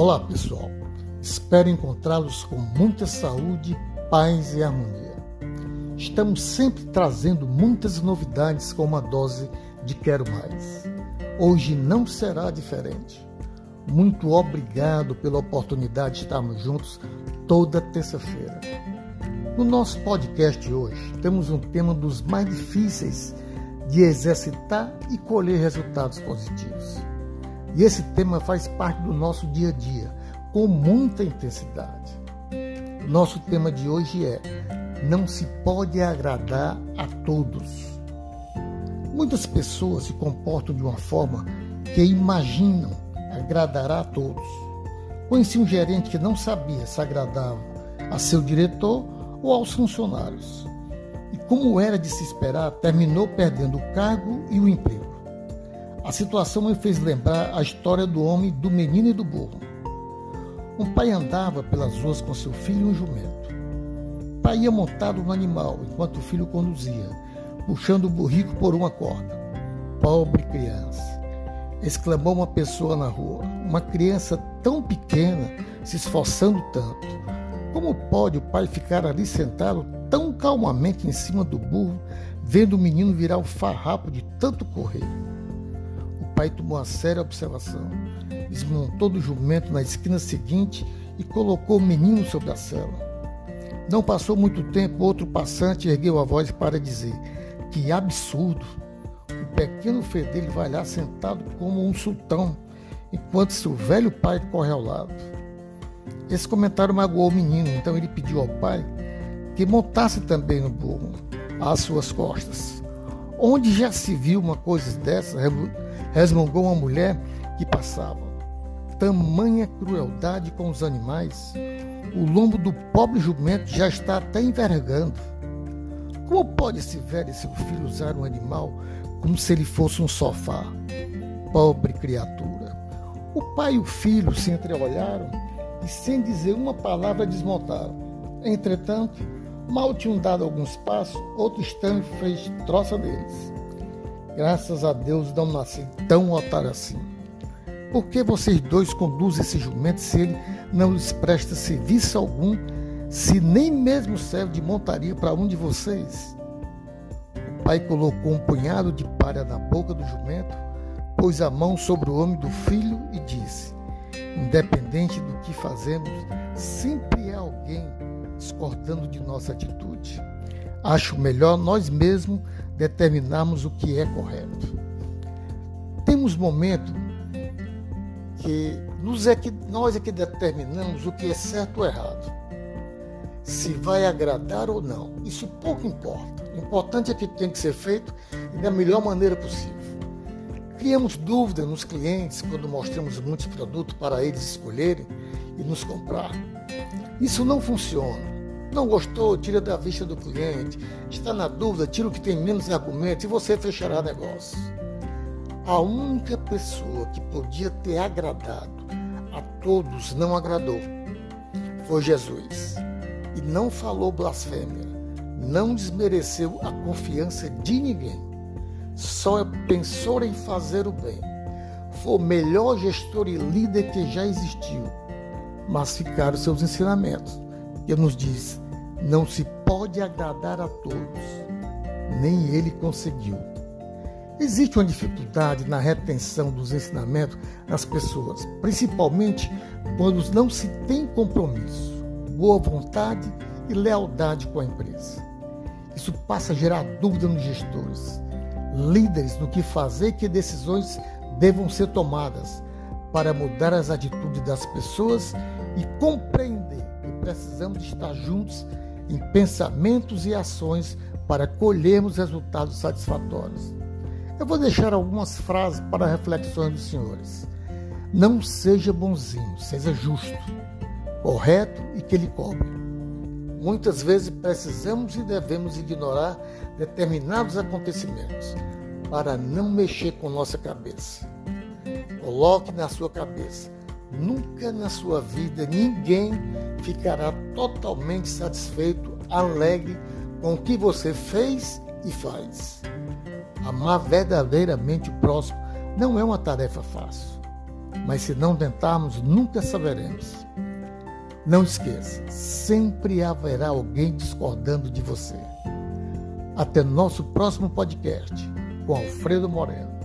Olá, pessoal. Espero encontrá-los com muita saúde, paz e harmonia. Estamos sempre trazendo muitas novidades com uma dose de Quero Mais. Hoje não será diferente. Muito obrigado pela oportunidade de estarmos juntos toda terça-feira. No nosso podcast hoje, temos um tema dos mais difíceis de exercitar e colher resultados positivos. E esse tema faz parte do nosso dia a dia, com muita intensidade. Nosso tema de hoje é: não se pode agradar a todos. Muitas pessoas se comportam de uma forma que imaginam agradará a todos. Conheci um gerente que não sabia se agradava a seu diretor ou aos funcionários. E como era de se esperar, terminou perdendo o cargo e o emprego. A situação me fez lembrar a história do homem, do menino e do burro. Um pai andava pelas ruas com seu filho e um jumento. O pai ia montado no animal, enquanto o filho conduzia, puxando o burrico por uma corda. Pobre criança! exclamou uma pessoa na rua. Uma criança tão pequena, se esforçando tanto. Como pode o pai ficar ali sentado tão calmamente em cima do burro, vendo o menino virar o farrapo de tanto correr? Pai tomou a séria observação, desmontou do jumento na esquina seguinte e colocou o menino sobre a cela. Não passou muito tempo, outro passante ergueu a voz para dizer: Que absurdo! O pequeno fedelho vai lá sentado como um sultão, enquanto seu velho pai corre ao lado. Esse comentário magoou o menino, então ele pediu ao pai que montasse também no burro, às suas costas. Onde já se viu uma coisa dessa? resmungou uma mulher que passava. Tamanha crueldade com os animais, o lombo do pobre jumento já está até envergando. Como pode esse velho e seu filho usar um animal como se ele fosse um sofá? Pobre criatura. O pai e o filho se entreolharam e, sem dizer uma palavra, desmontaram. Entretanto, mal tinham dado alguns passos, outro estranho fez troça deles. Graças a Deus não nasci tão otário assim. Por que vocês dois conduzem esse jumento se ele não lhes presta serviço algum, se nem mesmo serve de montaria para um de vocês? O pai colocou um punhado de palha na boca do jumento, pôs a mão sobre o ombro do filho e disse: Independente do que fazemos, sempre há alguém discordando de nossa atitude. Acho melhor nós mesmos determinarmos o que é correto. Temos momentos que, nos é que nós é que determinamos o que é certo ou errado. Se vai agradar ou não, isso pouco importa. O importante é que tem que ser feito da melhor maneira possível. Criamos dúvida nos clientes quando mostramos muitos produtos para eles escolherem e nos comprar. Isso não funciona. Não gostou, tira da vista do cliente. Está na dúvida, tira o que tem menos argumentos e você fechará negócio. A única pessoa que podia ter agradado a todos não agradou. Foi Jesus. E não falou blasfêmia. Não desmereceu a confiança de ninguém. Só pensou em fazer o bem. Foi o melhor gestor e líder que já existiu. Mas ficaram seus ensinamentos ele nos diz: não se pode agradar a todos, nem ele conseguiu. Existe uma dificuldade na retenção dos ensinamentos das pessoas, principalmente quando não se tem compromisso, boa vontade e lealdade com a empresa. Isso passa a gerar dúvida nos gestores, líderes no que fazer e que decisões devam ser tomadas para mudar as atitudes das pessoas e compreender precisamos estar juntos em pensamentos e ações para colhermos resultados satisfatórios. Eu vou deixar algumas frases para reflexões dos senhores. Não seja bonzinho, seja justo, correto e que lhe cobre. Muitas vezes precisamos e devemos ignorar determinados acontecimentos para não mexer com nossa cabeça. Coloque na sua cabeça Nunca na sua vida ninguém ficará totalmente satisfeito, alegre com o que você fez e faz. Amar verdadeiramente o próximo não é uma tarefa fácil. mas se não tentarmos, nunca saberemos. Não esqueça, sempre haverá alguém discordando de você. Até nosso próximo podcast com Alfredo Moreno.